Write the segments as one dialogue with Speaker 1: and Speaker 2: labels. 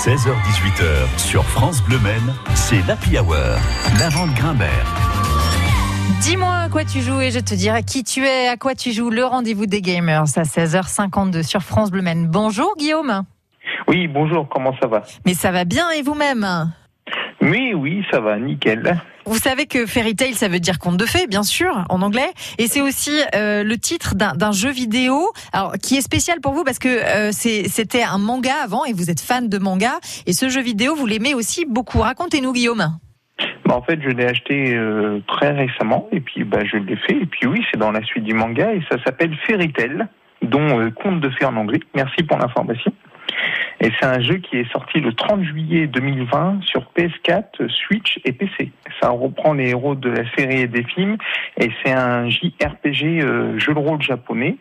Speaker 1: 16h18h sur France Bleu Maine, c'est l'Happy Hour. La vente Grimbert.
Speaker 2: Dis-moi à quoi tu joues et je te dirai qui tu es, à quoi tu joues. Le rendez-vous des gamers à 16h52 sur France Bleu Maine. Bonjour Guillaume.
Speaker 3: Oui, bonjour, comment ça va?
Speaker 2: Mais ça va bien et vous-même?
Speaker 3: Oui, oui, ça va, nickel.
Speaker 2: Vous savez que Fairy Tail, ça veut dire conte de fées, bien sûr, en anglais. Et c'est aussi euh, le titre d'un jeu vidéo alors, qui est spécial pour vous parce que euh, c'était un manga avant et vous êtes fan de manga. Et ce jeu vidéo, vous l'aimez aussi beaucoup. Racontez-nous, Guillaume.
Speaker 3: Bah, en fait, je l'ai acheté euh, très récemment et puis bah, je l'ai fait. Et puis oui, c'est dans la suite du manga et ça s'appelle Fairy Tail, dont conte de fées en anglais. Merci pour l'information. Et c'est un jeu qui est sorti le 30 juillet 2020 sur PS4, Switch et PC. Ça reprend les héros de la série et des films et c'est un JRPG euh, jeu de rôle japonais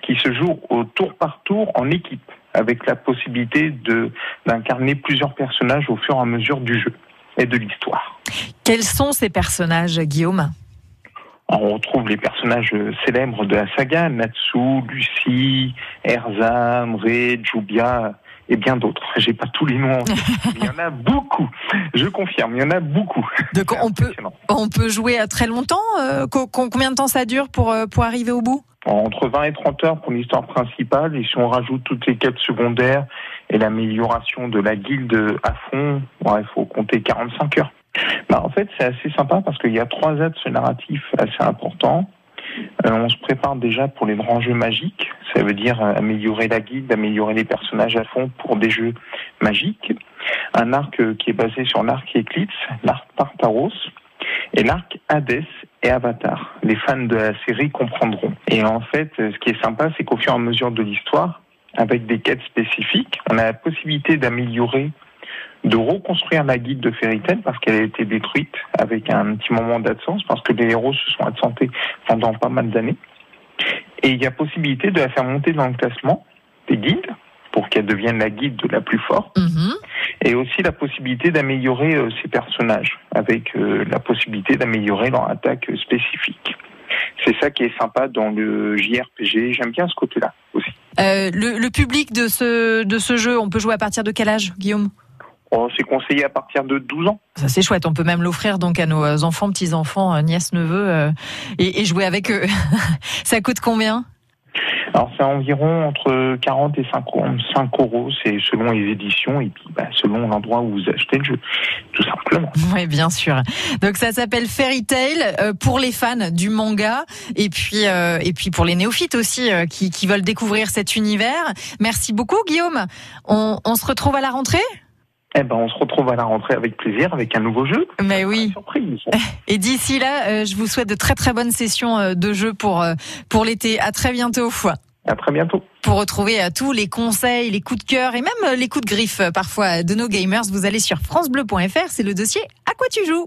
Speaker 3: qui se joue au tour par tour en équipe avec la possibilité de d'incarner plusieurs personnages au fur et à mesure du jeu et de l'histoire.
Speaker 2: Quels sont ces personnages, Guillaume?
Speaker 3: On retrouve les personnages célèbres de la saga, Natsu, Lucie, Erza, Mre, Jubia, et bien d'autres. J'ai pas tous les noms. il y en a beaucoup. Je confirme, il y en a beaucoup.
Speaker 2: Donc on peut, on peut jouer à très longtemps. Euh, combien de temps ça dure pour euh, pour arriver au bout?
Speaker 3: Entre 20 et 30 heures pour l'histoire principale. Et si on rajoute toutes les quêtes secondaires et l'amélioration de la guilde à fond, il faut compter 45 heures. Bah, en fait, c'est assez sympa parce qu'il y a trois axes narratifs assez importants. Euh, on se prépare déjà pour les grands jeux magiques. Ça veut dire euh, améliorer la guide, améliorer les personnages à fond pour des jeux magiques. Un arc euh, qui est basé sur l'arc Eclipse, l'arc Tartaros et l'arc Hades et Avatar. Les fans de la série comprendront. Et en fait, ce qui est sympa, c'est qu'au fur et à mesure de l'histoire, avec des quêtes spécifiques, on a la possibilité d'améliorer de reconstruire la guide de Fairy parce qu'elle a été détruite avec un petit moment d'absence parce que les héros se sont absentés pendant pas mal d'années. Et il y a possibilité de la faire monter dans le classement des guides pour qu'elle devienne la guide de la plus forte. Mhm. Et aussi la possibilité d'améliorer euh, ses personnages avec euh, la possibilité d'améliorer leur attaque spécifique. C'est ça qui est sympa dans le JRPG. J'aime bien ce côté-là aussi.
Speaker 2: Euh, le, le, public de ce, de ce jeu, on peut jouer à partir de quel âge, Guillaume?
Speaker 3: C'est conseillé à partir de 12 ans.
Speaker 2: Ça c'est chouette, on peut même l'offrir donc à nos euh, enfants, petits-enfants, euh, nièces, neveux euh, et, jouer avec eux. ça coûte combien?
Speaker 3: Alors c'est environ entre 40 et 5 euros, c'est selon les éditions et puis bah, selon l'endroit où vous achetez le jeu, tout simplement.
Speaker 2: Oui, bien sûr. Donc ça s'appelle Fairy Tail pour les fans du manga et puis et puis pour les néophytes aussi qui, qui veulent découvrir cet univers. Merci beaucoup Guillaume. On, on se retrouve à la rentrée?
Speaker 3: Eh ben, on se retrouve à la rentrée avec plaisir, avec un nouveau jeu.
Speaker 2: Mais oui. Surprise. Et d'ici là, euh, je vous souhaite de très très bonnes sessions euh, de jeu pour euh, pour l'été. À très bientôt.
Speaker 3: À très bientôt.
Speaker 2: Pour retrouver tous les conseils, les coups de cœur et même les coups de griffe parfois de nos gamers, vous allez sur francebleu.fr. C'est le dossier À quoi tu joues.